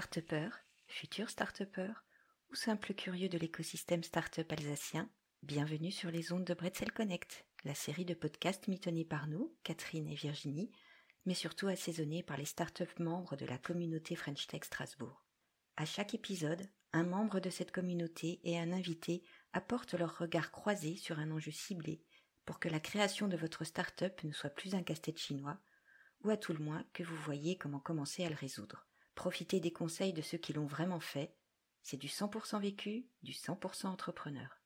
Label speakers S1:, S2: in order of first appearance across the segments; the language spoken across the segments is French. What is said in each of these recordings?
S1: start futur start ou simple curieux de l'écosystème start-up alsacien, bienvenue sur les ondes de Bretzel Connect, la série de podcasts mitonnés par nous, Catherine et Virginie, mais surtout assaisonnés par les start-up membres de la communauté French Tech Strasbourg. À chaque épisode, un membre de cette communauté et un invité apportent leur regard croisé sur un enjeu ciblé pour que la création de votre start-up ne soit plus un casse-tête chinois, ou à tout le moins que vous voyez comment commencer à le résoudre. Profitez des conseils de ceux qui l'ont vraiment fait c'est du 100% vécu, du 100% entrepreneur.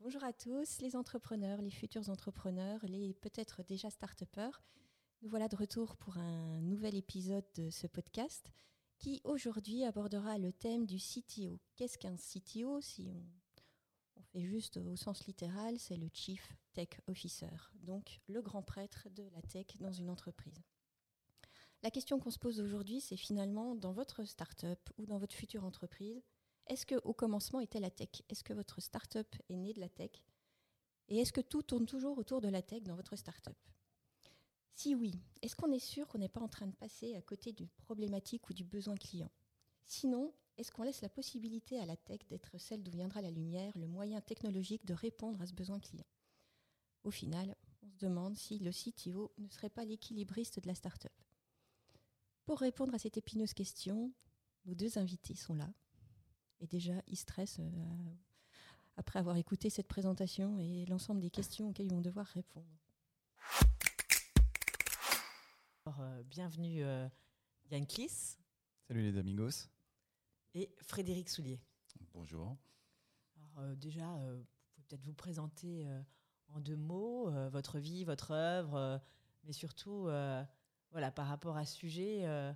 S2: Bonjour à tous, les entrepreneurs, les futurs entrepreneurs, les peut-être déjà start-upers. Nous voilà de retour pour un nouvel épisode de ce podcast qui aujourd'hui abordera le thème du CTO. Qu'est-ce qu'un CTO Si on, fait juste au sens littéral, c'est le Chief Tech Officer, donc le grand prêtre de la tech dans une entreprise. La question qu'on se pose aujourd'hui, c'est finalement dans votre start-up ou dans votre future entreprise, est-ce qu'au commencement était la tech? Est-ce que votre start-up est née de la tech? Et est-ce que tout tourne toujours autour de la tech dans votre start-up? Si oui, est-ce qu'on est sûr qu'on n'est pas en train de passer à côté d'une problématique ou du besoin client? Sinon, est-ce qu'on laisse la possibilité à la tech d'être celle d'où viendra la lumière, le moyen technologique de répondre à ce besoin client? Au final, on se demande si le CTO ne serait pas l'équilibriste de la start-up. Pour répondre à cette épineuse question, nos deux invités sont là. Et déjà, ils stressent euh, après avoir écouté cette présentation et l'ensemble des questions auxquelles ils vont devoir répondre.
S3: Euh, bienvenue euh, Yann Kliss.
S4: Salut les amigos.
S3: Et Frédéric Soulier.
S4: Bonjour.
S3: Alors, déjà, vous pouvez peut-être vous présenter en deux mots votre vie, votre œuvre, mais surtout voilà, par rapport à ce sujet, euh,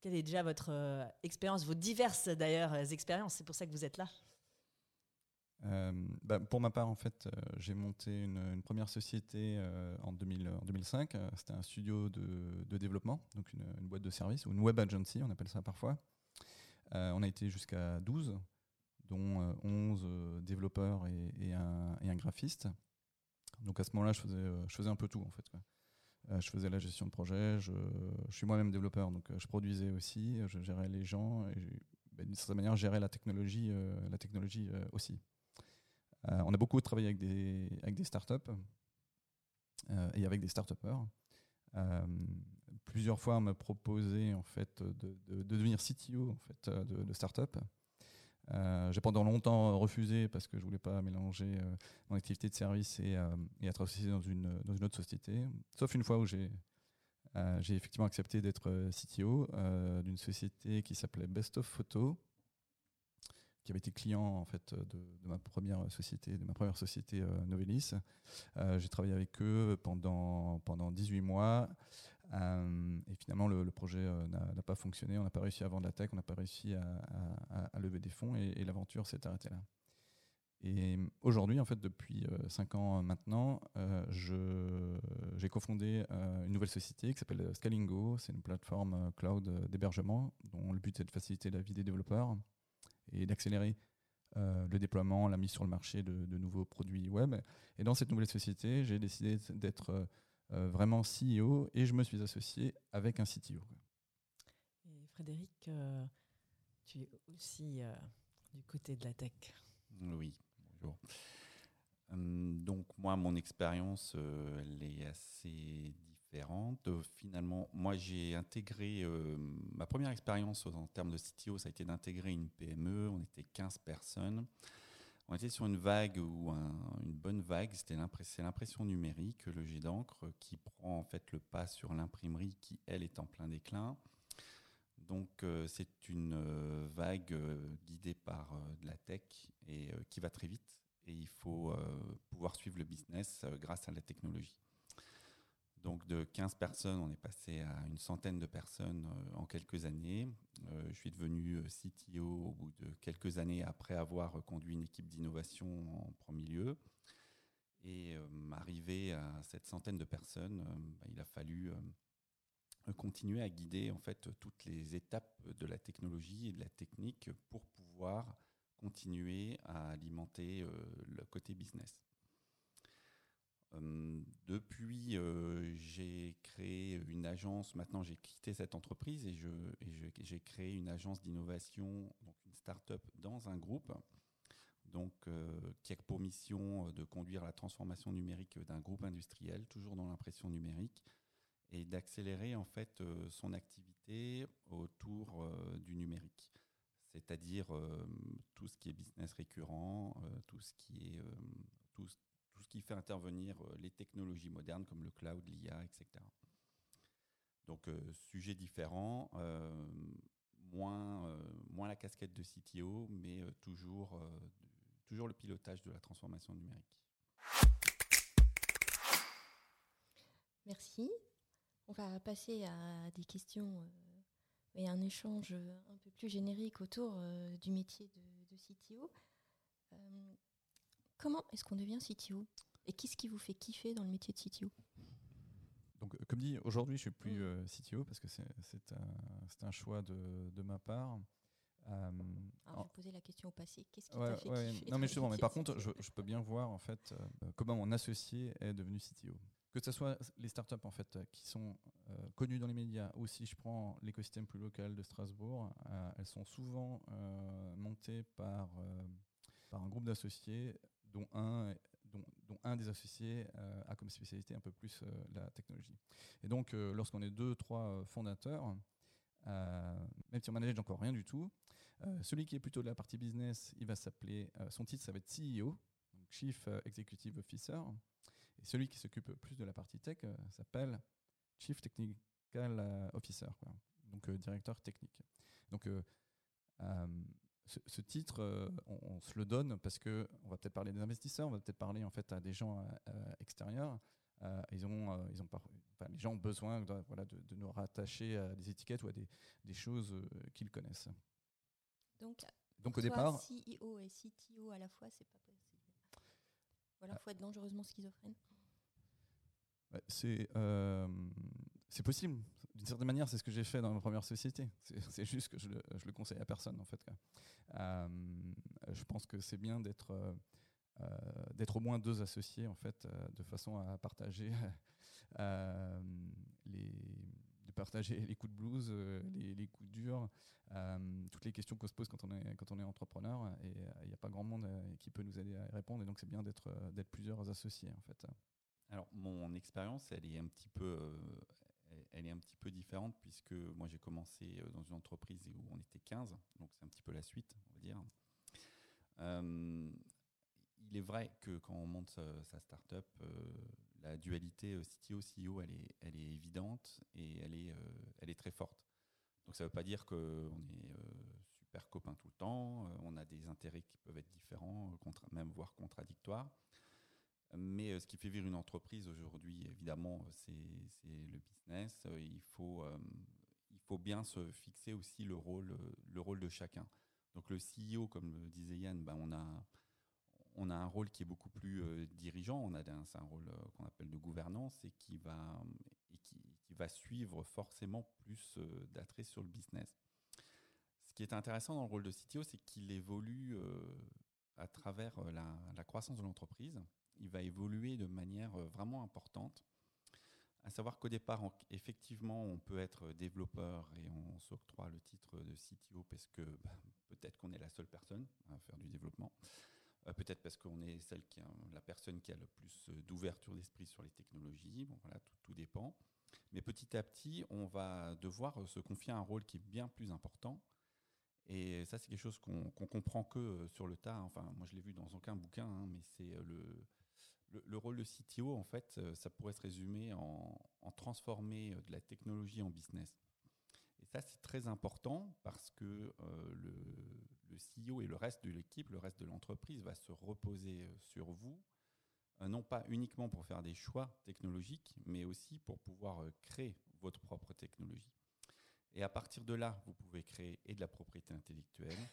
S3: quelle est déjà votre euh, expérience, vos diverses d'ailleurs euh, expériences C'est pour ça que vous êtes là.
S4: Bah, pour ma part, en fait, j'ai monté une, première société en, 2000, en 2005. C'était un studio de, de développement, donc une, une, boîte de service, ou une web agency, on appelle ça parfois. On a été jusqu'à 12, dont 11 développeurs et, et, un, et, un, graphiste. Donc à ce moment-là, je faisais, un peu tout, en fait. Euh, je faisais la gestion de projet, je, suis moi-même développeur, donc euh, je produisais aussi, je gérais les gens, et ben, d'une certaine manière, gérais la technologie, euh, aussi. on a beaucoup travaillé avec des, startups et avec des start-upers. Plusieurs fois, on m'a proposé en fait, de, de, devenir CTO en fait, de, de start-up. Euh, j'ai pendant longtemps refusé parce que je voulais pas mélanger euh, mon activité de service et, euh, et, être associé dans une, dans une autre société. Sauf une fois où j'ai effectivement accepté d'être CTO d'une société qui s'appelait Best of Photo, qui avait été client en fait de, de ma première société, de ma première société Novelis. j'ai travaillé avec eux pendant pendant 18 mois. Euh, et finalement, le, projet euh, n'a pas fonctionné. On n'a pas réussi à vendre la tech, on n'a pas réussi à, lever des fonds et, l'aventure s'est arrêtée là. Et aujourd'hui, en fait, depuis 5 euh, ans maintenant, j'ai cofondé une nouvelle société qui s'appelle Scalingo. C'est une plateforme cloud d'hébergement dont le but est de faciliter la vie des développeurs et d'accélérer le déploiement, la mise sur le marché de, nouveaux produits web. Et dans cette nouvelle société, j'ai décidé d'être vraiment CEO et je me suis associé avec un CTO.
S3: Et Frédéric, euh, tu es aussi euh, du côté de la tech.
S5: Oui, bonjour. Hum, donc moi, mon expérience, elle est assez différente. Finalement, moi, j'ai intégré, ma première expérience en termes de CTO, ça a été d'intégrer une PME. On était 15 personnes. On était sur une vague ou une bonne vague, c'était l'impression numérique, le jet d'encre, qui prend en fait le pas sur l'imprimerie qui, elle, est en plein déclin. Donc euh, c'est une euh, vague euh, guidée par de la tech et qui va très vite et il faut pouvoir suivre le business grâce à la technologie. Donc de 15 personnes, on est passé à une centaine de personnes euh, en quelques années. Euh, je suis devenu euh, CTO au bout de quelques années après avoir conduit une équipe d'innovation en premier lieu. Et arrivé à cette centaine de personnes, bah, il a fallu continuer à guider en fait toutes les étapes de la technologie et de la technique pour pouvoir continuer à alimenter le côté business. Euh, depuis, euh, j'ai l'agence. Maintenant, j'ai quitté cette entreprise et j'ai créé une agence d'innovation, donc une start-up dans un groupe, donc qui a pour mission de conduire la transformation numérique d'un groupe industriel, toujours dans l'impression numérique, et d'accélérer en fait son activité autour du numérique c'est-à-dire euh, tout ce qui est business récurrent, euh, tout ce qui est euh, tout, qui fait intervenir les technologies modernes comme le cloud, l'IA, etc. Donc sujet différent, moins moins la casquette de CTO, mais toujours toujours le pilotage de la transformation numérique.
S2: Merci. On va passer à des questions et un échange un peu plus générique autour euh, du métier de, CTO. Euh, comment est-ce qu'on devient CTO Et qu'est-ce qui vous fait kiffer dans le métier de CTO
S4: donc, comme dit, aujourd'hui, je suis plus mm. euh, CTO parce que c'est un, un, choix de, de ma part.
S2: Alors, je vais poser la question au passé. Qu'est-ce qui t'a fait kiffer
S4: Non, mais justement, mais par contre, je, je, peux bien voir en fait comment mon associé est devenu CTO que ce soit les startups en fait qui sont euh, connues dans les médias ou si je prends l'écosystème plus local de Strasbourg, euh, elles sont souvent euh, montées par, par un groupe d'associés dont un, des associés a comme spécialité un peu plus la technologie. Et donc lorsqu'on est deux, trois fondateurs, même si on manage encore rien du tout, celui qui est plutôt de la partie business, il va s'appeler, son titre ça va être CEO, Chief Executive Officer. Et celui qui s'occupe plus de la partie tech euh, s'appelle Chief Technical euh, Officer, donc euh, directeur technique. Donc ce, titre, on, se le donne parce que on va peut-être parler des investisseurs, on va peut-être parler en fait à des gens extérieurs. ils ont, ils ont les gens ont besoin de, voilà, de, nous rattacher à des étiquettes ou à des, des choses qu'ils connaissent.
S2: Donc, Donc au départ, CEO et CTO à la fois, c'est pas possible. Voilà, faut être dangereusement schizophrène.
S4: C'est euh, c'est possible. D'une certaine manière, c'est ce que j'ai fait dans ma première société. C'est juste que je le, je le, conseille à personne, en fait. Euh, je pense que c'est bien d'être euh, d'être au moins deux associés, en fait, de façon à partager les de partager les coups de blues, les, les coups durs, toutes les questions qu'on se pose quand on est, quand on est entrepreneur. Et il n'y a pas grand monde qui peut nous aider à répondre. Et donc, c'est bien d'être d'être plusieurs associés, en fait.
S5: Alors, mon expérience, elle est un petit peu, euh, elle est un petit peu différente puisque moi, j'ai commencé euh, dans une entreprise où on était 15, donc c'est un petit peu la suite, on va dire. Euh, il est vrai que quand on monte sa, start-up, la dualité CTO-CEO, elle est, elle est évidente et elle est, elle est très forte. Donc, ça ne veut pas dire qu'on est super copains tout le temps, on a des intérêts qui peuvent être différents, même voire contradictoires. Euh, ce qui fait vivre une entreprise aujourd'hui, évidemment, c'est le business. Euh, il faut, euh, il faut bien se fixer aussi le rôle, le rôle de chacun. Donc le CEO, comme le disait Yann, ben on, a, on a un rôle qui est beaucoup plus dirigeant. On a un, rôle qu'on appelle de gouvernance et qui va, qui, va suivre forcément plus d'attrait sur le business. Ce qui est intéressant dans le rôle de CTO, c'est qu'il évolue à travers la croissance de l'entreprise il va évoluer de manière euh, vraiment importante. À savoir qu'au départ, effectivement, on peut être développeur et on s'octroie le titre de CTO parce que bah, peut-être qu'on est la seule personne à faire du développement. Euh, peut-être parce qu'on est celle qui a, la personne qui a le plus euh, d'ouverture d'esprit sur les technologies. Bon, voilà, tout, dépend. Mais petit à petit, on va devoir se confier un rôle qui est bien plus important. Et ça, c'est quelque chose qu'on comprend que sur le tas. Enfin, moi, je l'ai vu dans aucun bouquin, hein, mais c'est le le, rôle de CTO, en fait, euh, ça pourrait se résumer en, transformer euh, de la technologie en business. Et ça, c'est très important parce que euh, le, le, CEO et le reste de l'équipe, le reste de l'entreprise va se reposer sur vous, non pas uniquement pour faire des choix technologiques, mais aussi pour pouvoir créer votre propre technologie. Et à partir de là, vous pouvez créer et de la propriété intellectuelle,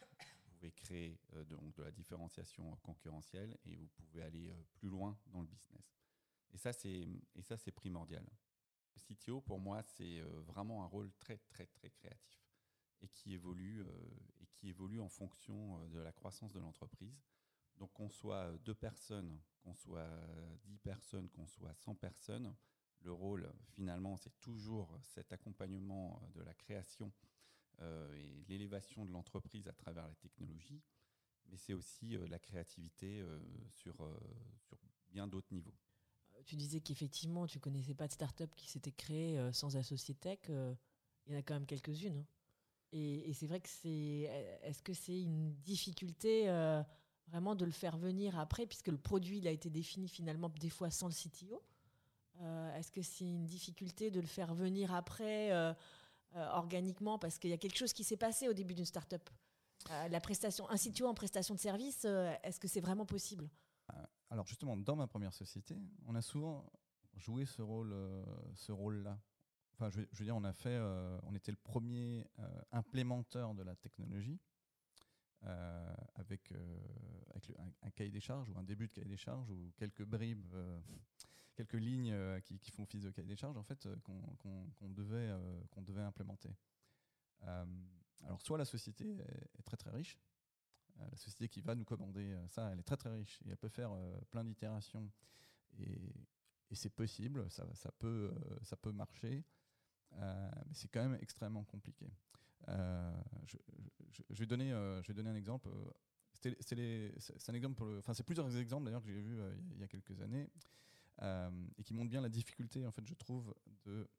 S5: pouvez créer euh, donc de la différenciation concurrentielle et vous pouvez aller euh, plus loin dans le business. Et ça, c'est, et ça, c'est primordial. Le CTO, pour moi, c'est euh, vraiment un rôle très, très, très créatif et qui évolue, et qui évolue en fonction de la croissance de l'entreprise. Donc qu'on soit deux personnes, qu'on soit dix personnes, qu'on soit 100 personnes, le rôle, finalement, c'est toujours cet accompagnement de la création et l'élévation de l'entreprise à travers la technologie, mais c'est aussi la créativité sur, sur bien d'autres niveaux.
S3: Tu disais qu'effectivement, tu connaissais pas de start-up qui s'était créée sans associé tech. il y en a quand même quelques-unes. Hein. Et, c'est vrai que c'est. Est-ce que c'est une difficulté euh, vraiment de le faire venir après, puisque le produit il a été défini finalement des fois sans le CTO euh, Est-ce que c'est une difficulté de le faire venir après euh, organiquement parce qu'il y a quelque chose qui s'est passé au début d'une startup. La prestation, CTO en prestation de service, est-ce que c'est vraiment possible?
S4: Alors justement, dans ma première société, on a souvent joué ce rôle, ce rôle-là. Je, veux dire, on a fait, euh, on était le premier euh, implémenteur de la technologie euh, avec un, cahier des charges ou un début de cahier des charges ou quelques bribes, quelques lignes qui, font office de cahier des charges en fait qu'on devait qu'on devait implémenter. alors soit la société est, très très riche, la société qui va nous commander ça, elle est très très riche et elle peut faire plein d'itérations et, c'est possible, ça, ça, peut, ça peut marcher. Euh, mais c'est quand même extrêmement compliqué. Euh, je, vais donner, euh, je vais donner un exemple. C'est un exemple pour enfin c'est plusieurs exemples d'ailleurs que j'ai vu il y a quelques années et qui montrent bien la difficulté en fait je trouve de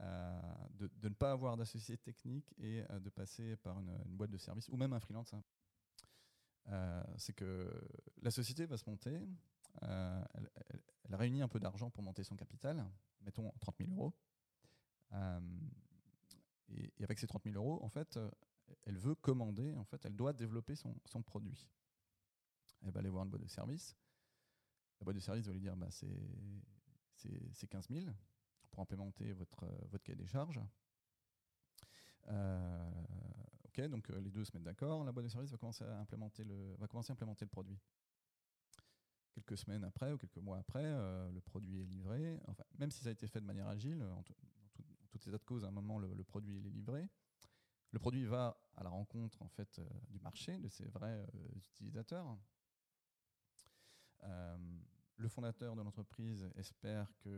S4: de, de, ne pas avoir d'associé technique et de passer par une, boîte de service ou même un freelance. Hein. c'est que la société va se monter, elle, réunit un peu d'argent pour monter son capital, mettons 30 000 euros. Euh, et, avec ces 30 000 euros, en fait, euh, elle veut commander, en fait, elle doit développer son, son produit. Elle va aller voir une boîte de service. La boîte de service va lui dire bah, c'est 15 000 pour implémenter votre, votre cahier des charges. Euh, ok, donc les deux se mettent d'accord. La boîte de service va commencer à implémenter le, va commencer à implémenter le produit. Quelques semaines après ou quelques mois après, le produit est livré. Même si ça a été fait de manière agile, toutes ces autres causes, à un moment, le, produit est livré. Le produit va à la rencontre en fait euh, du marché, de ses vrais euh, utilisateurs. Euh, le fondateur de l'entreprise espère qu'il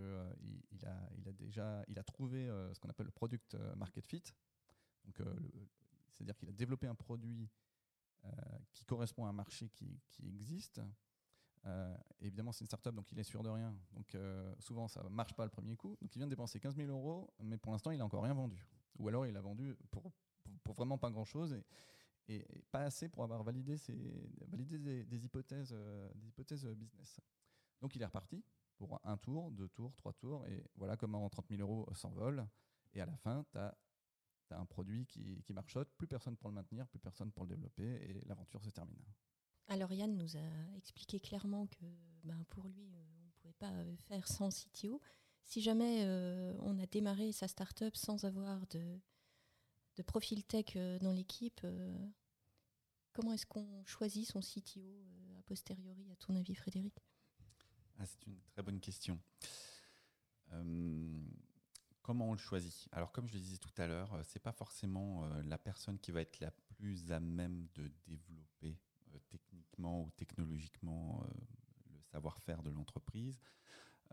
S4: il a, a déjà il a trouvé ce qu'on appelle le product market fit. C'est-à-dire qu'il a développé un produit qui correspond à un marché qui, existe, euh, évidemment, c'est une startup, donc il est sûr de rien. Donc euh, souvent, ça ne marche pas le premier coup. Donc il vient de dépenser 15 000 euros, mais pour l'instant, il n'a encore rien vendu. Ou alors, il a vendu pour, vraiment pas grand-chose et, pas assez pour avoir validé, ses, validé des, hypothèses, euh, des hypothèses business. Donc il est reparti pour un tour, deux tours, trois tours, et voilà comment 30 000 euros s'envolent. Et à la fin, tu as, un produit qui, qui marchote, plus personne pour le maintenir, plus personne pour le développer, et l'aventure se termine.
S2: Alors Yann nous a expliqué clairement que ben, pour lui, euh, on ne pouvait pas euh, faire sans CTO. Si jamais euh, on a démarré sa startup sans avoir de, de profil tech dans l'équipe, comment est-ce qu'on choisit son CTO a posteriori, à ton avis, Frédéric?
S5: Ah, C'est une très bonne question. comment on le choisit? Alors, comme je le disais tout à l'heure, c'est pas forcément la personne qui va être la plus à même de développer techniquement ou technologiquement euh, le savoir-faire de l'entreprise,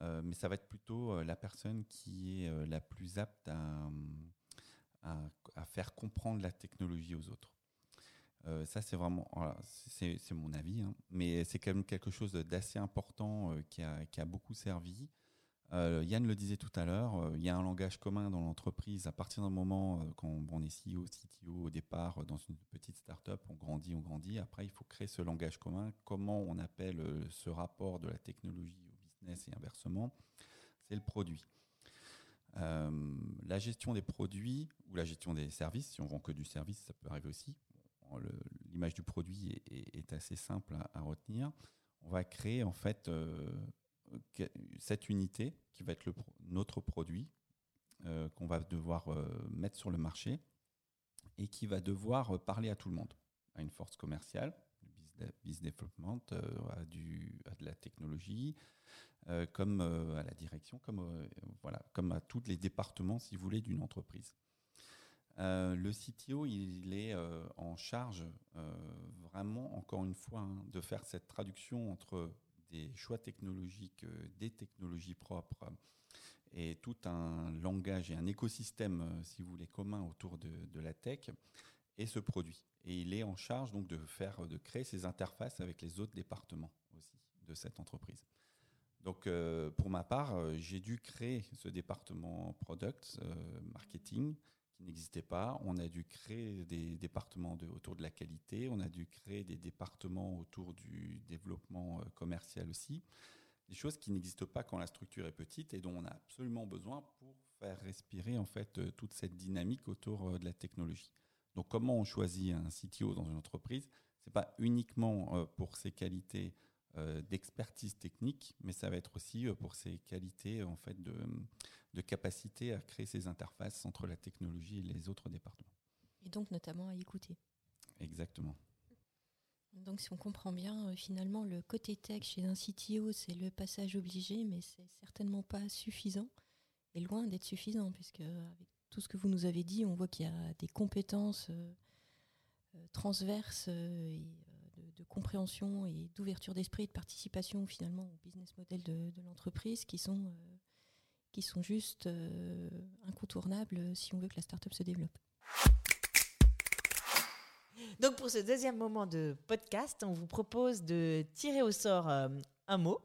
S5: euh, mais ça va être plutôt euh, la personne qui est la plus apte à, faire comprendre la technologie aux autres. Ça, c'est vraiment, c'est mon avis, hein, mais c'est quand même quelque chose d'assez important qui, a, qui, a, beaucoup servi. Euh, Yann le disait tout à l'heure, euh, il y a un langage commun dans l'entreprise. À partir d'un moment, euh, quand on est CEO, CTO au départ, dans une petite start-up, on grandit, on grandit. Après, il faut créer ce langage commun. Comment on appelle ce rapport de la technologie au business et inversement? C'est le produit. la gestion des produits ou la gestion des services, si on vend que du service, ça peut arriver aussi. L'image du produit est, assez simple à, retenir. On va créer en fait cette unité qui va être notre produit euh, qu'on va devoir euh, mettre sur le marché et qui va devoir euh, parler à tout le monde, à une force commerciale, business development, à, du, à de la technologie, comme à la direction, comme, voilà, comme à tous les départements, si vous voulez, d'une entreprise. Le CTO, il est en charge vraiment, encore une fois, hein, de faire cette traduction entre des choix technologiques, euh, des technologies propres et tout un langage et un écosystème, euh, si vous voulez, commun autour de, de, la tech et ce produit. Et il est en charge donc de faire, de créer ces interfaces avec les autres départements aussi de cette entreprise. Donc, euh, pour ma part, euh, j'ai dû créer ce département product marketing n'existait pas. On a dû créer des départements autour de la qualité. On a dû créer des départements autour du développement commercial aussi des choses qui n'existent pas quand la structure est petite et dont on a absolument besoin pour faire respirer en fait euh, toute cette dynamique autour euh, de la technologie. Donc comment on choisit un CTO dans une entreprise? C'est pas uniquement euh, pour ses qualités d'expertise technique, mais ça va être aussi pour ses qualités en fait de, de capacité à créer ces interfaces entre la technologie et les autres départements.
S2: Et donc notamment à écouter.
S5: Exactement.
S2: Donc, si on comprend bien, euh, finalement, le côté tech chez un CTO, c'est le passage obligé, mais c'est certainement pas suffisant et loin d'être suffisant, puisque avec tout ce que vous nous avez dit, on voit qu'il y a des compétences euh, euh, transverses et compréhension et d'ouverture d'esprit et de participation finalement au business model de, de l'entreprise qui sont qui sont juste incontournables si on veut que la startup se développe.
S3: Donc pour ce deuxième moment de podcast, on vous propose de tirer au sort euh, un mot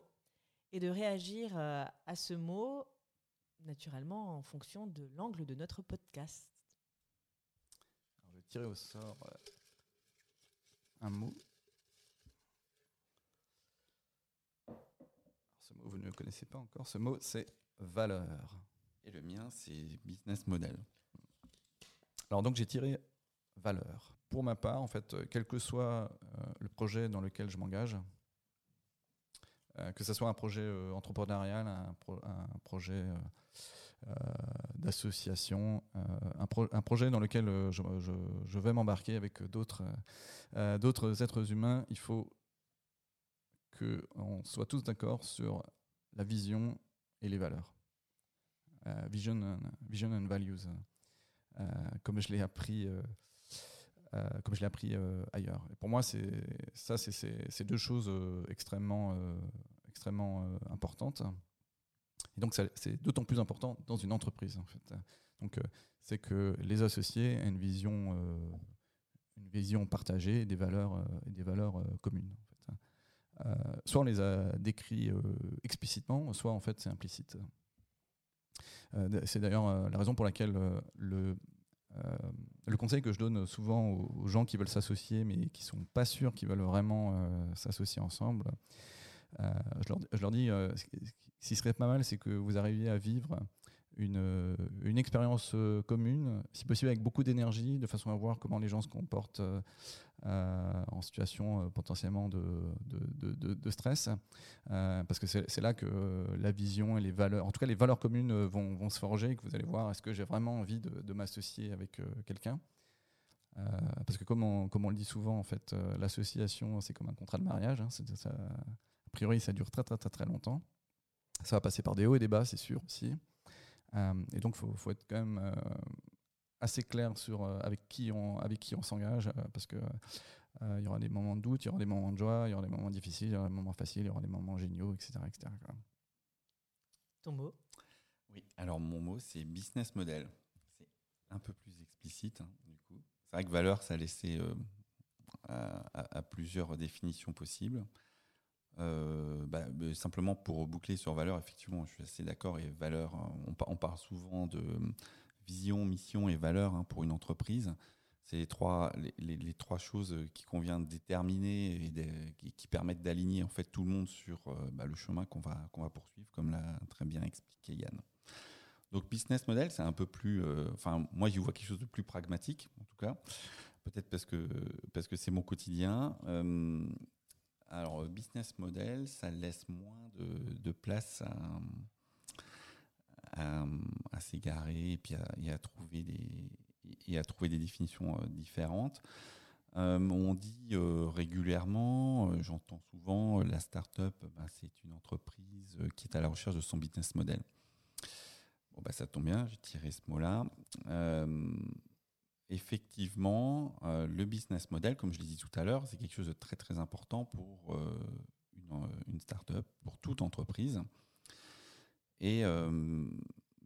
S3: et de réagir euh, à ce mot naturellement en fonction de l'angle de notre podcast.
S4: je vais tirer au sort euh, un mot. Mot, vous ne le connaissez pas encore. Ce mot, c'est valeur.
S5: Et le mien, c'est business model.
S4: Alors donc j'ai tiré valeur pour ma part, en fait, quel que soit euh, le projet dans lequel je m'engage, euh, que ce soit un projet euh, entrepreneurial, un, projet d'association, un, projet dans lequel je, vais m'embarquer avec d'autres d'autres êtres humains, il faut qu'on soit tous d'accord sur la vision et les valeurs. vision, vision and values, comme je l'ai appris euh, comme je l'ai appris euh, ailleurs. Pour moi, c'est ça, c'est deux choses euh, extrêmement, extrêmement importantes. Et donc, c'est d'autant plus important dans une entreprise, en fait. Donc, c'est que les associés aient une vision, une vision partagée des valeurs, et des valeurs communes. Fait. soit on les a décrits explicitement, soit en fait c'est implicite. c'est d'ailleurs la raison pour laquelle le euh, conseil que je donne souvent aux, gens qui veulent s'associer mais qui sont pas sûrs qu'ils veulent vraiment euh, s'associer ensemble, euh, je, leur, dis, ce qui serait pas mal, c'est que vous arriviez à vivre une, une expérience commune, si possible avec beaucoup d'énergie, de façon à voir comment les gens se comportent euh, en situation euh, potentiellement de, de, stress, euh, parce que c'est là que la vision et les valeurs, en tout cas les valeurs communes vont, vont se forger et que vous allez voir est-ce que j'ai vraiment envie de, m'associer avec quelqu'un? parce que comme on, on, le dit souvent, en fait, l'association c'est comme un contrat de mariage. Hein, a priori, ça dure très très très très longtemps. Ça va passer par des hauts et des bas, c'est sûr aussi. Et donc, il faut, faut, être quand même assez clair sur euh, avec qui on avec qui on s'engage euh, parce que euh, il y aura des moments de doute, il y aura des moments de joie, il y aura des moments difficiles, il y aura des moments faciles, il y aura des moments géniaux, etc. etc.
S3: Ton mot?
S5: Oui, alors mon mot c'est business model. C'est un peu plus explicite hein, du coup. C'est vrai que valeur ça a laissé à, plusieurs définitions possibles. Bah, simplement pour boucler sur valeur, effectivement, je suis assez d'accord. Et valeur, on, on, parle souvent de vision, mission et valeur hein, pour une entreprise. C'est les trois, les, trois choses qui convient de déterminer et qui, permettent d'aligner en fait tout le monde sur euh, bah, le chemin qu'on va, qu'on va poursuivre, comme l'a très bien expliqué Yann. Donc business model, c'est un peu plus, euh, enfin moi j'y vois quelque chose de plus pragmatique en tout cas, peut-être parce que parce que c'est mon quotidien. Alors business model, ça laisse moins de, place à à, s'égarer et puis à, trouver des et à trouver des définitions euh, différentes. Euh, on dit euh, régulièrement, j'entends souvent, la start-up, bah, c'est une entreprise qui est à la recherche de son business model. Bon, bah, ça tombe bien, j'ai tiré ce mot-là. Effectivement, le business model, comme je l'ai dit tout à l'heure, c'est quelque chose de très très important pour une, une start-up, pour toute entreprise. Et euh,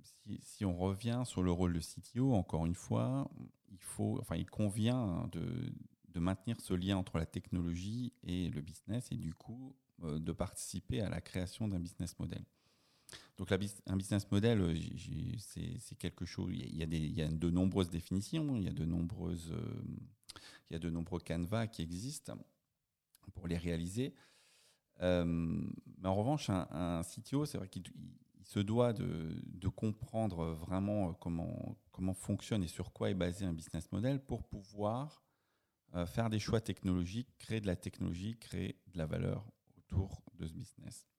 S5: si, si, on revient sur le rôle de CTO, encore une fois, il, faut, enfin, il convient de, de maintenir ce lien entre la technologie et le business et du coup euh, de participer à la création d'un business model. Donc un business model, euh, c'est quelque chose, il y, a de nombreuses définitions, il y a de, nombreuses, euh, il y a de nombreux canevas qui existent pour les réaliser. Euh, mais en revanche, un, CTO, c'est vrai qu'il se doit de, comprendre vraiment comment, fonctionne et sur quoi est basé un business model pour pouvoir faire des choix technologiques, créer de la technologie, créer de la valeur autour de ce business.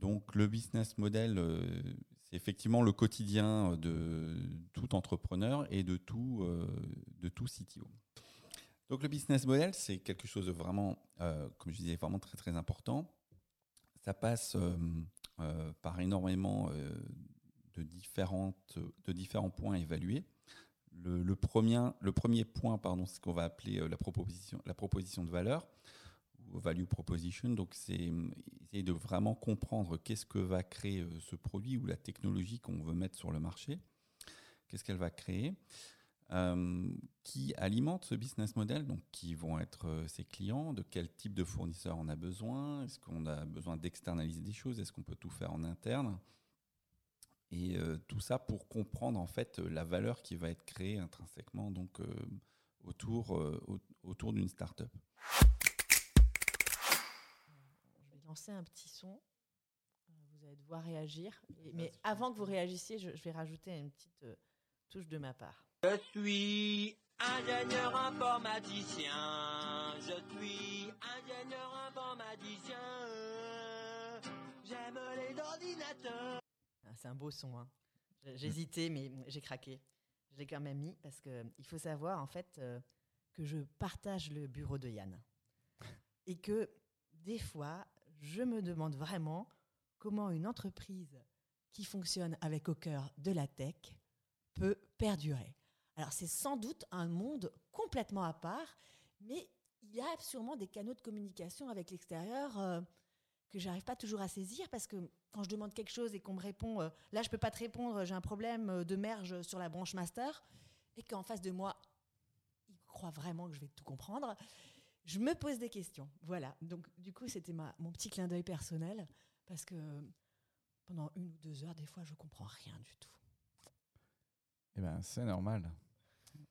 S5: Donc le business model, euh, c'est effectivement le quotidien de tout entrepreneur et de tout, euh, de tout CTO. Donc le business model, c'est quelque chose de vraiment, comme je disais, vraiment très très important. Ça passe par énormément de, différentes, de différents points évalués le, premier, le premier point, pardon, c'est ce qu'on va appeler euh, la proposition, la proposition de valeur value proposition. Donc, c'est essayer de vraiment comprendre qu'est-ce que va créer euh, ce produit ou la technologie qu'on veut mettre sur le marché. Qu'est-ce qu'elle va créer euh, qui alimente ce business model, donc qui vont être ses clients, de quel type de fournisseur on a besoin, est-ce qu'on a besoin d'externaliser des choses, est-ce qu'on peut tout faire en interne, et euh, tout ça pour comprendre en fait la valeur qui va être créée intrinsèquement donc euh, autour, euh, autour d'une startup.
S3: Lancer un petit son. Vous allez devoir réagir. mais avant que vous réagissiez, je, je vais rajouter une petite touche de ma part.
S6: Je suis ingénieur informaticien. Je suis ingénieur informaticien. J'aime les ordinateurs.
S3: Ah, c'est un beau son. Hein. J'hésitais, mais j'ai craqué. Je l'ai quand même mis parce qu'il faut savoir en fait euh, que je partage le bureau de Yann. Et que des fois, je me demande vraiment comment une entreprise qui fonctionne avec au cœur de la tech peut perdurer. Alors c'est sans doute un monde complètement à part, mais il y a sûrement des canaux de communication avec l'extérieur euh, que j'arrive pas toujours à saisir parce que quand je demande quelque chose et qu'on me répond euh, là je peux pas te répondre, j'ai un problème euh, de merge sur la branche master et qu'en face de moi il croit vraiment que je vais tout comprendre, je me pose des questions. Voilà. Donc du coup, c'était mon petit clin d'œil personnel parce que pendant une ou deux heures des fois je comprends rien du tout.
S4: Eh ben, c'est normal.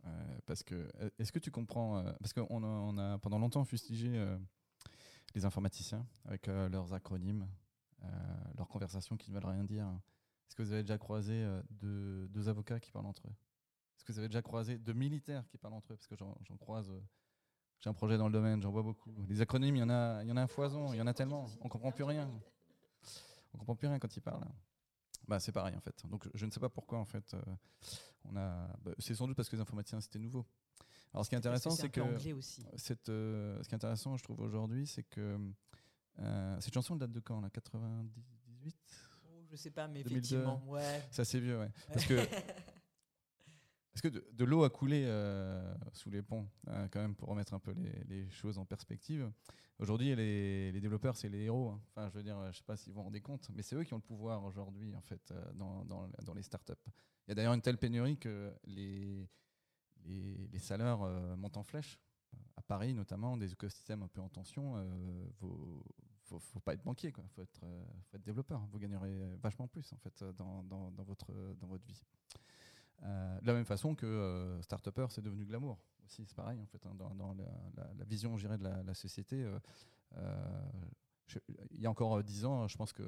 S4: Euh, parce que est-ce que tu comprends parce qu'on on a pendant longtemps fustigé les informaticiens avec euh, leurs acronymes, euh, leurs conversations qui ne veulent rien dire. Est-ce que vous avez déjà croisé euh, deux, avocats qui parlent entre eux? Est-ce que vous avez déjà croisé deux militaires qui parlent entre eux? Parce que j'en croise. J'ai un projet dans le domaine, j'en vois beaucoup. Les acronymes, il y en a, il y en a un foison, il y en a tellement. On comprend plus rien. On comprend plus rien quand ils parlent. Bah, c'est pareil en fait. Donc je ne sais pas pourquoi en fait on a. Bah, c'est sans doute parce que les informaticiens c'était nouveau. Alors, ce qui est intéressant, c'est que cette, euh, ce qui est intéressant, je trouve aujourd'hui, c'est que euh, cette chanson date de quand là? 98
S3: oh, Je sais pas, mais effectivement, ouais.
S4: C'est assez vieux, ouais. Parce que parce que de, l'eau a coulé euh, sous les ponts, hein, quand même, pour remettre un peu les, choses en perspective? Aujourd'hui, les, développeurs, c'est les héros. Hein. Je veux dire, je sais pas s'ils vous rendez compte, mais c'est eux qui ont le pouvoir aujourd'hui, en fait, dans, dans, les startups. Il y a d'ailleurs une telle pénurie que les salaires euh, montent en flèche. À Paris, notamment, des écosystèmes un peu en tension, il euh, faut, faut, pas être banquier, il faut, être, euh, développeur. Vous gagnerez vachement plus en fait dans votre vie. De la même façon que start-upper, c'est devenu glamour aussi, c'est pareil en fait. Hein, dans, la, vision, je de la, société, il y a encore dix ans, je pense que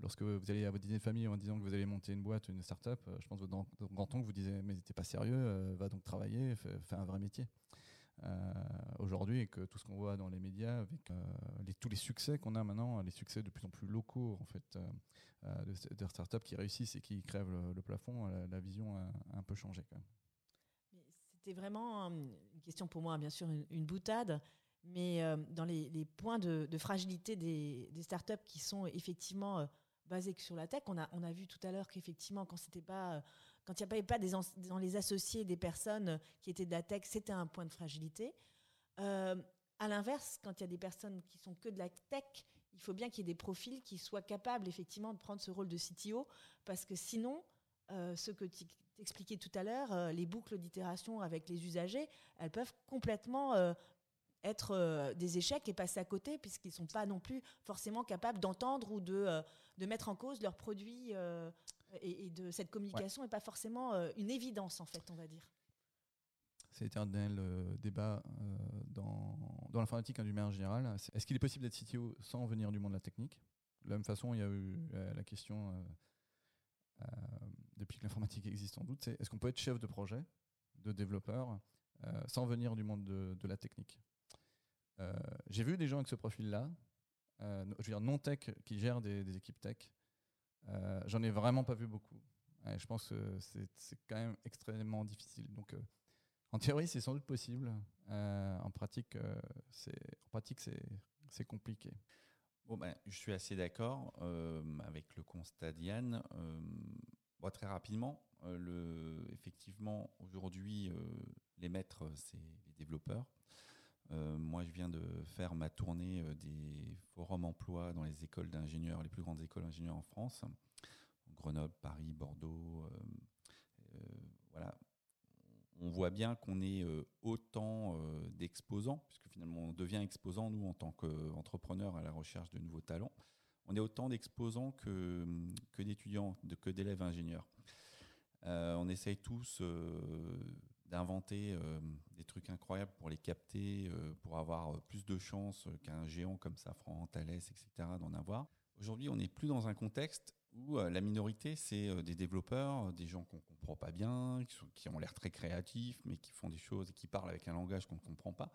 S4: lorsque vous allez à votre dîner de famille en disant que vous allez monter une boîte, une start-up, euh, je pense que dans grand-oncle vous disiez mais n'était pas sérieux, euh, va donc travailler, fais, un vrai métier. Euh, aujourd'hui et que tout ce qu'on voit dans les médias avec les, tous les succès qu'on a maintenant, les succès de plus en plus locaux en fait de, de startups qui réussissent et qui crèvent le, plafond, la, vision a, un peu changé quand même.
S3: C'était vraiment une question pour moi, bien sûr, une, boutade, mais dans les, points de, fragilité des, des, startups qui sont effectivement basé que sur la tech. On a, on a vu tout à l'heure qu'effectivement, quand c'était pas, quand il n'y avait pas des dans les associés des personnes qui étaient de la tech, c'était un point de fragilité. Euh, à l'inverse, quand il y a des personnes qui sont que de la tech, il faut bien qu'il y ait des profils qui soient capables effectivement de prendre ce rôle de CTO, parce que sinon, euh, ce que tu expliquais tout à l'heure, euh, les boucles d'itération avec les usagers, elles peuvent complètement euh, être des échecs et passer à côté, puisqu'ils ne sont pas non plus forcément capables d'entendre ou de mettre en cause leurs produits. Et, de cette communication n'est pas forcément une évidence, en fait, on va dire.
S4: C'est l'éternel débat dans, dans l'informatique hein, du manière générale. Est-ce qu'il est possible d'être CTO sans venir du monde de la technique? De la même façon, il y a eu la question euh, depuis que l'informatique existe en doute, c'est est-ce qu'on peut être chef de projet, de développeur, euh, sans venir du monde de, la technique? Euh, J'ai vu des gens avec ce profil-là, je veux dire non tech, qui gèrent des, équipes tech. J'en ai vraiment pas vu beaucoup. je pense que c'est quand même extrêmement difficile. Donc, en théorie, c'est sans doute possible. en pratique, c'est en pratique, c'est compliqué.
S5: Bon, ben, je suis assez d'accord euh, avec le constat d'Yann. Euh, très rapidement, euh, le, effectivement, aujourd'hui, les maîtres, c'est les développeurs. Moi, je viens de faire ma tournée des forums emploi dans les écoles d'ingénieurs, les plus grandes écoles d'ingénieurs en France, Grenoble, Paris, Bordeaux. voilà, on voit bien qu'on est euh, autant euh, d'exposants, puisque finalement on devient exposant, nous, en tant qu'entrepreneurs à la recherche de nouveaux talents, on est autant d'exposants que, d'étudiants, que d'élèves ingénieurs. Euh, on essaye tous d'inventer des trucs incroyables pour les capter, pour avoir plus de chances qu'un géant comme Safran, Thales, etc., d'en avoir. Aujourd'hui, on n'est plus dans un contexte où la minorité, c'est des développeurs, des gens qu'on ne comprend pas bien, qui, ont l'air très créatifs, mais qui font des choses et qui parlent avec un langage qu'on ne comprend pas.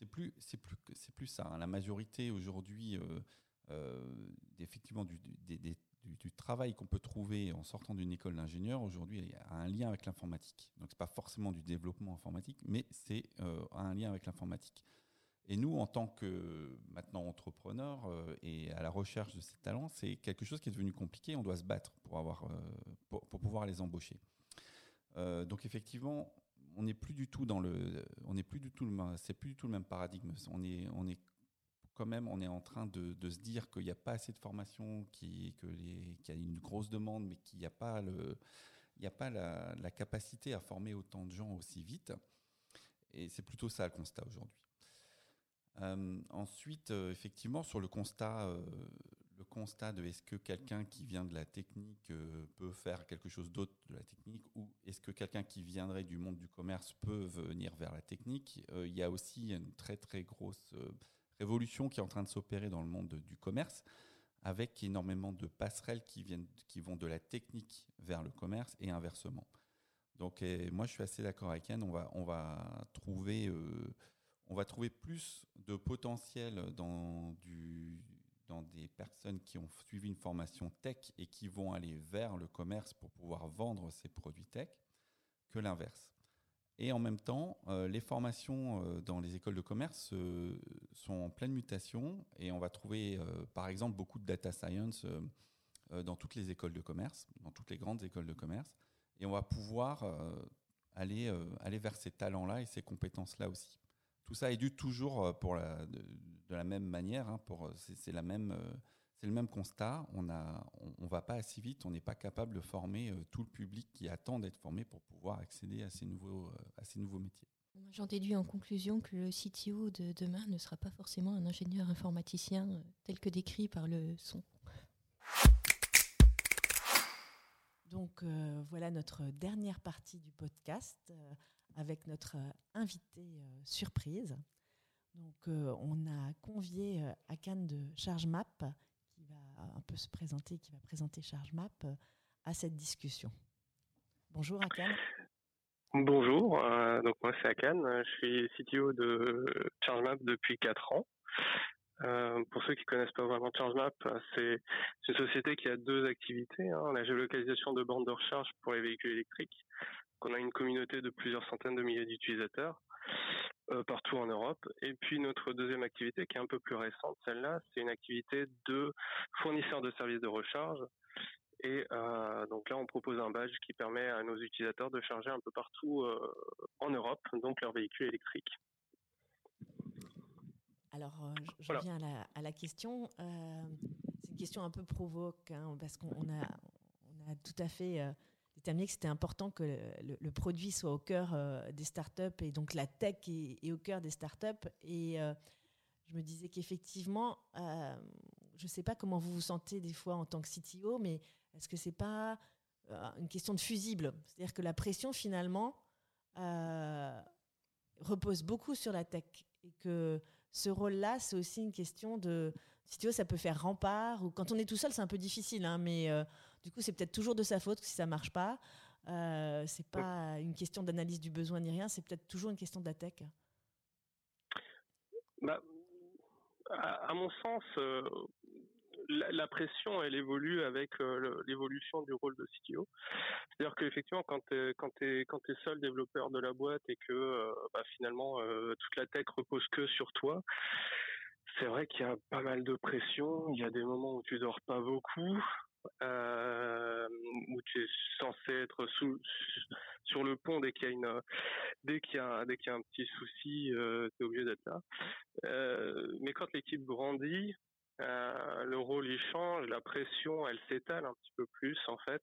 S5: C'est plus, c'est plus, c'est plus ça. Hein. La majorité aujourd'hui, euh, euh, effectivement, du, du, travail qu'on peut trouver en sortant d'une école d'ingénieur, aujourd'hui, a un lien avec l'informatique. Donc, c'est pas forcément du développement informatique, mais c'est euh, un lien avec l'informatique. Et nous, en tant que maintenant entrepreneurs euh, et à la recherche de ces talents, c'est quelque chose qui est devenu compliqué. On doit se battre pour, avoir, euh, pour, pouvoir les embaucher. Donc effectivement, on n'est plus du tout dans le, on n'est plus plus du tout le même paradigme. On est, on est quand même, on est en train de, se dire qu'il n'y a pas assez de formation, qu'il y a une grosse demande, mais qu'il n'y a pas le, n'y a pas la, la capacité à former autant de gens aussi vite. Et c'est plutôt ça le constat aujourd'hui. Euh, ensuite, euh, effectivement, sur le constat, euh, le constat de est-ce que quelqu'un qui vient de la technique peut faire quelque chose d'autre de la technique ou est-ce que quelqu'un qui viendrait du monde du commerce peut venir vers la technique, il y a aussi une très très grosse révolution qui est en train de s'opérer dans le monde du commerce avec énormément de passerelles qui, viennent, qui vont de la technique vers le commerce et inversement. Donc, moi, je suis assez d'accord avec Yann. On va, on va trouver on va trouver plus de potentiel dans, du, dans des personnes qui ont suivi une formation tech et qui vont aller vers le commerce pour pouvoir vendre ces produits tech que l'inverse. Et en même temps, euh, les formations euh, dans les écoles de commerce euh, sont en pleine mutation et on va trouver par exemple beaucoup de data science dans toutes les écoles de commerce, dans toutes les grandes écoles de commerce. Et on va pouvoir aller, aller vers ces talents-là et ces compétences-là aussi. Tout ça est dû toujours pour de, la même manière. Hein, c'est, la même, c'est le même constat. On ne on, va pas assez vite. On n'est pas capable de former tout le public qui attend d'être formé pour pouvoir accéder à ces nouveaux, à ces nouveaux métiers.
S2: J'en déduis en conclusion que le CTO de demain ne sera pas forcément un ingénieur informaticien tel que décrit par le son. Donc voilà notre dernière partie du podcast avec notre euh, invité euh, surprise. Donc, euh, on a convié Akan de ChargeMap, un peu se présenter, qui va présenter ChargeMap à cette discussion. Bonjour Akan.
S7: Bonjour, donc moi c'est Akan, je suis CTO de ChargeMap depuis 4 ans. pour ceux qui connaissent pas vraiment ChargeMap, c'est une société qui a deux activités, hein. la géolocalisation de bandes de recharge pour les véhicules électriques on a une communauté de plusieurs centaines de milliers d'utilisateurs euh, partout en Europe. Et puis notre deuxième activité, qui est un peu plus récente, celle-là, c'est une activité de fournisseur de services de recharge. Et euh, donc là, on propose un badge qui permet à nos utilisateurs de charger un peu partout euh, en Europe, donc leurs véhicules électriques.
S3: Alors, je, reviens à la, question. c'est une question un peu provoque, hein, parce qu'on a, on a tout à fait que c'était important que le, produit soit au cœur des startups et donc la tech est, au cœur des startups. Et je me disais qu'effectivement, je ne sais pas comment vous vous sentez des fois en tant que CTO, mais est-ce que c'est pas euh, une question de fusible? C'est-à-dire que la pression finalement euh, repose beaucoup sur la tech et que ce rôle-là, c'est aussi une question de CTO, ça peut faire rempart ou quand on est tout seul, c'est un peu difficile, hein, mais euh, du coup, c'est peut-être toujours de sa faute si ça marche pas. Euh, c'est pas une question d'analyse du besoin ni rien, c'est peut-être toujours une question de la tech.
S7: Bah, à, mon sens, la, pression, elle évolue avec euh, l'évolution du rôle de CTO. C'est-à-dire qu'effectivement, quand tu es, quand es, quand es seul développeur de la boîte et que euh, bah, finalement euh, toute la tech repose que sur toi, c'est vrai qu'il y a pas mal de pression. Il y a des moments où tu dors pas beaucoup. où tu es censé être sur le pont dès qu'il y a un petit souci tu es obligé d'être là mais quand l'équipe grandit euh, le rôle il change, la pression elle s'étale un petit peu plus en fait.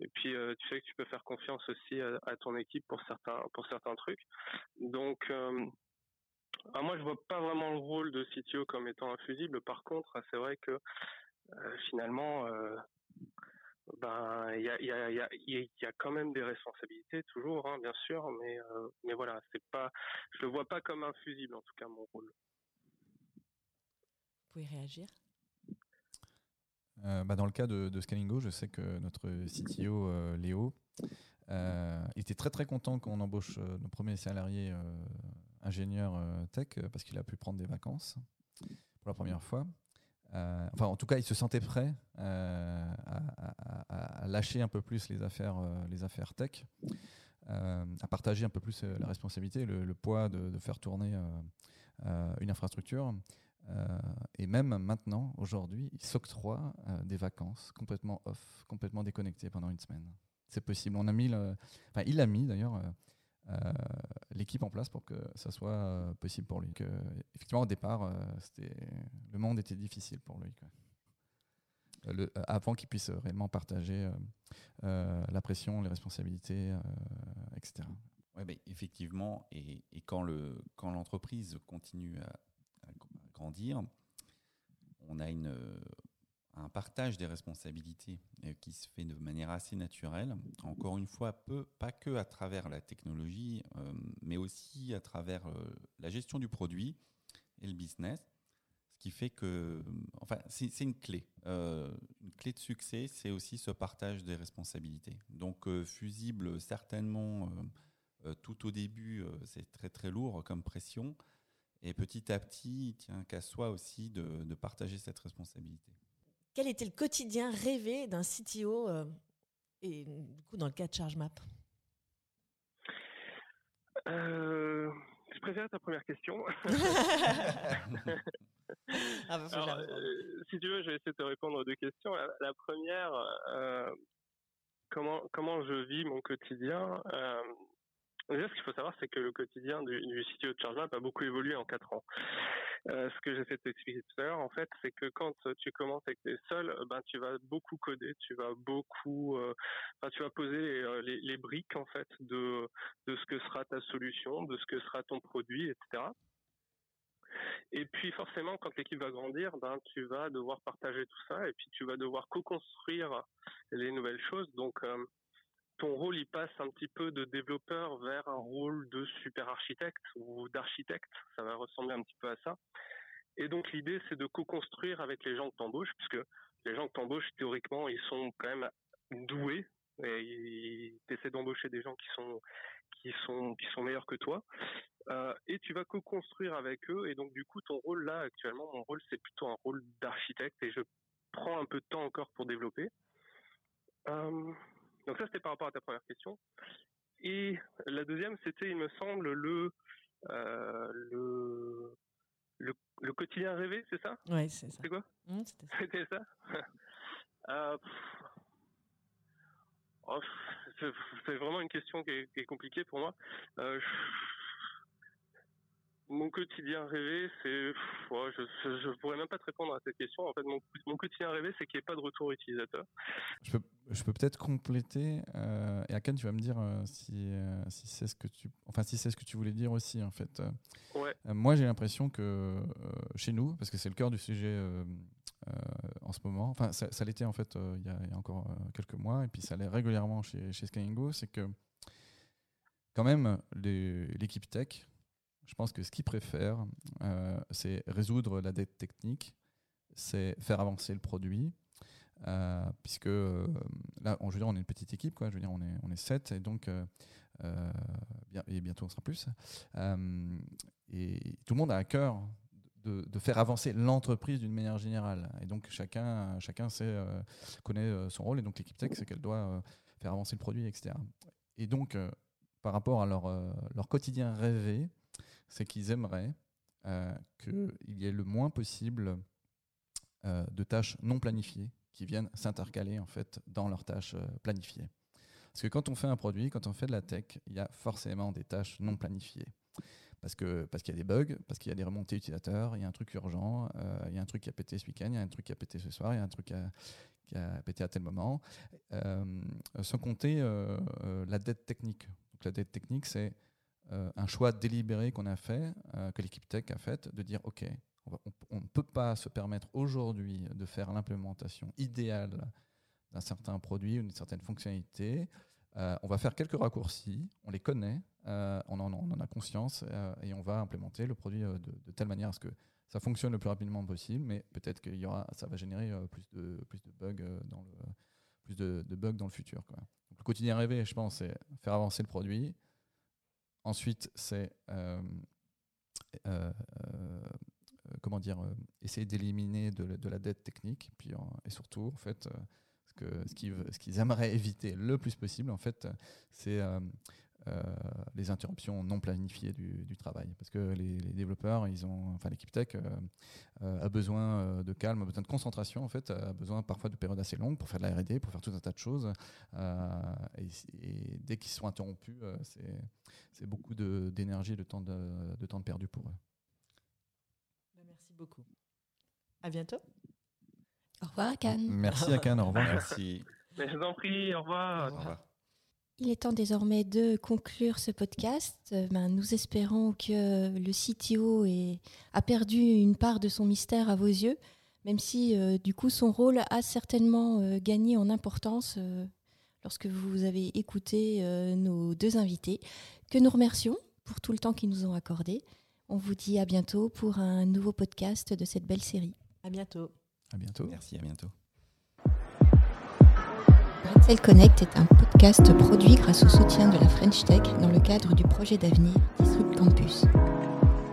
S7: Et puis euh, tu sais que tu peux faire confiance aussi à, ton équipe pour certains trucs. Donc euh, ah, moi je vois pas vraiment le rôle de CTO comme étant infusible. Par contre c'est vrai que finalement ben il y a, y, a, y, a, y a quand même des responsabilités toujours hein, bien sûr mais mais voilà c'est pas je le vois pas comme infusible en tout cas mon rôle
S3: pouvez réagir
S4: euh, bah dans le cas de, de, Scalingo, je sais que notre CTO euh, Léo euh, était très très content qu'on embauche nos premiers salariés ingénieurs tech parce qu'il a pu prendre des vacances pour la première fois. enfin, en tout cas, il se sentait prêt à, à, lâcher un peu plus les affaires, les affaires tech, à partager un peu plus la responsabilité, le, le poids de, de, faire tourner une infrastructure. Euh, et même maintenant, aujourd'hui, il s'octroie euh, des vacances complètement off, complètement déconnecté pendant une semaine. C'est possible. On a mis enfin, il a mis d'ailleurs euh, l'équipe en place pour que ça soit possible pour lui. Effectivement, au départ, c'était le monde était difficile pour lui. Le, avant qu'il puisse réellement partager la pression, les responsabilités, etc.
S5: Effectivement, et, quand l'entreprise quand continue à, grandir, on a une, un partage des responsabilités euh, qui se fait de manière assez naturelle. Encore une fois, peu, pas que à travers la technologie, euh, mais aussi à travers euh, la gestion du produit et le business. Ce qui fait que, enfin, c'est une clé. une clé de succès, c'est aussi ce partage des responsabilités. Donc, fusible, certainement, tout au début, c'est très très lourd comme pression. Et petit à petit, il tient qu'à soi aussi de, partager cette responsabilité.
S3: Quel était le quotidien rêvé d'un CTO euh, et du coup dans le cas de ChargeMap
S7: euh, Je préfère ta première question. ah, bah, euh, si tu veux, je vais essayer de te répondre aux deux questions. La, première, comment comment je vis mon quotidien Déjà, ce qu'il faut savoir, c'est que le quotidien du, du CTO de ChargeMap a beaucoup évolué en quatre ans. Euh, ce que j'essaie de t'expliquer tout à l'heure, en fait, c'est que quand tu commences avec tes seul, ben tu vas beaucoup coder, tu vas beaucoup, euh, enfin, tu vas poser les, euh, briques en fait de de ce que sera ta solution, de ce que sera ton produit, etc. Et puis forcément, quand l'équipe va grandir, ben tu vas devoir partager tout ça et puis tu vas devoir co-construire les nouvelles choses. Donc euh, ton rôle il passe un petit peu de développeur vers un rôle de super architecte ou d'architecte, ça va ressembler un petit peu à ça. Et donc l'idée c'est de co-construire avec les gens que t'embauches, puisque les gens que t'embauches théoriquement ils sont quand même doués. Et ils essaient d'embaucher des gens qui sont qui sont qui sont meilleurs que toi. Euh, et tu vas co-construire avec eux. Et donc du coup ton rôle là actuellement mon rôle c'est plutôt un rôle d'architecte. Et je prends un peu de temps encore pour développer. Euh, donc ça, c'était par rapport à ta première question. Et la deuxième, c'était, il me semble, le, euh, le, le, quotidien rêvé, c'est ça?
S3: Oui, c'est ça.
S7: C'est quoi?
S3: Mmh,
S7: C'était ça, euh, oh, C'est vraiment une question qui est, compliquée pour moi. Euh, mon quotidien rêvé, c'est, je, je, pourrais même pas te répondre à cette question. En fait, mon, mon quotidien rêvé, c'est qu'il n'y ait pas de retour utilisateur.
S4: Je peux, je peux peut-être compléter. Euh, et Akan, tu vas me dire euh, si, euh, si c'est ce que tu, enfin si c'est ce que tu voulais dire aussi en fait.
S7: Ouais.
S4: moi, j'ai l'impression que chez nous, parce que c'est le cœur du sujet en ce moment. Enfin, ça, ça l'était en fait il y, y, a encore quelques mois, et puis ça allait régulièrement chez, chez Skyingo, c'est que quand même l'équipe tech je pense que ce qu'ils préfèrent, euh, c'est résoudre la dette technique, c'est faire avancer le produit. Euh, puisque euh, là, on, je veux dire, on est une petite équipe, quoi. Je veux dire, on est, on est sept, et donc, bientôt on sera plus. et tout le monde a à cœur de, de faire avancer l'entreprise d'une manière générale. Et donc, chacun, chacun sait, connaît son rôle, et donc l'équipe tech, c'est qu'elle doit faire avancer le produit, etc. Et donc, par rapport à leur, leur quotidien rêvé, c'est qu'ils aimeraient euh, qu'il y ait le moins possible euh, de tâches non planifiées qui viennent s'intercaler en fait dans leurs tâches euh, planifiées. Parce que quand on fait un produit, quand on fait de la tech, il y a forcément des tâches non planifiées. Parce qu'il parce qu'il y a des bugs, parce qu'il y a des remontées utilisateurs, il y a un truc urgent, il y a un truc qui a pété ce week-end, il y a un truc qui a pété ce soir, il y a un truc qui a, qui a pété à tel moment. sans compter la dette technique. Donc la dette technique, c'est euh, un choix délibéré qu'on a fait, euh, que l'équipe tech a fait, de dire OK, on ne peut pas se permettre aujourd'hui de faire l'implémentation idéale d'un certain produit ou d'une certaine fonctionnalité. Euh, on va faire quelques raccourcis, on les connaît, on en, a conscience et on va implémenter le produit de, telle manière à ce que ça fonctionne le plus rapidement possible, mais peut-être que ça va générer plus, de, plus de bugs dans le, plus de, bugs dans le futur. Le quotidien rêvé, je pense, c'est faire avancer le produit, Ensuite, c'est euh, euh, euh, comment dire, essayer d'éliminer de, la dette technique, puis et surtout, en fait, ce qu'ils aimeraient éviter le plus possible, en fait, c'est les interruptions non planifiées du, travail. Parce que les, développeurs, ils ont, enfin l'équipe tech a besoin de calme, a besoin de concentration, en fait, a besoin parfois de périodes assez longues pour faire de la R&D, pour faire tout un tas de choses. et, dès qu'ils sont interrompus, c'est c'est beaucoup d'énergie et de temps de, de, temps perdu pour eux.
S3: Bah, merci beaucoup. À bientôt.
S2: Au revoir, Akan.
S4: Merci, Akan. Au revoir.
S5: Merci.
S7: Je vous en prie. Au revoir.
S5: Au revoir.
S2: Il est temps désormais de conclure ce podcast. Ben, nous espérons que le CTO est, a perdu une part de son mystère à vos yeux, même si euh, du coup son rôle a certainement euh, gagné en importance euh, lorsque vous avez écouté nos deux invités que nous remercions pour tout le temps qu'ils nous ont accordé. On vous dit à bientôt pour un nouveau podcast de cette belle série.
S3: À bientôt.
S4: À bientôt.
S5: Merci, à bientôt.
S2: Red Connect est un podcast produit grâce au soutien de la French Tech dans le cadre du projet d'avenir Disrupt Campus.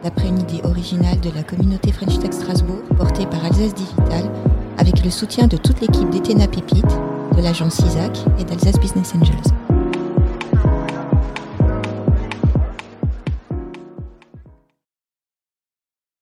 S2: D'après une idée originale de la communauté French Tech Strasbourg portée par Alsace Digital, avec le soutien de toute l'équipe d'Etena Pépite, de l'agence ISAC et d'Alsace Business Angels.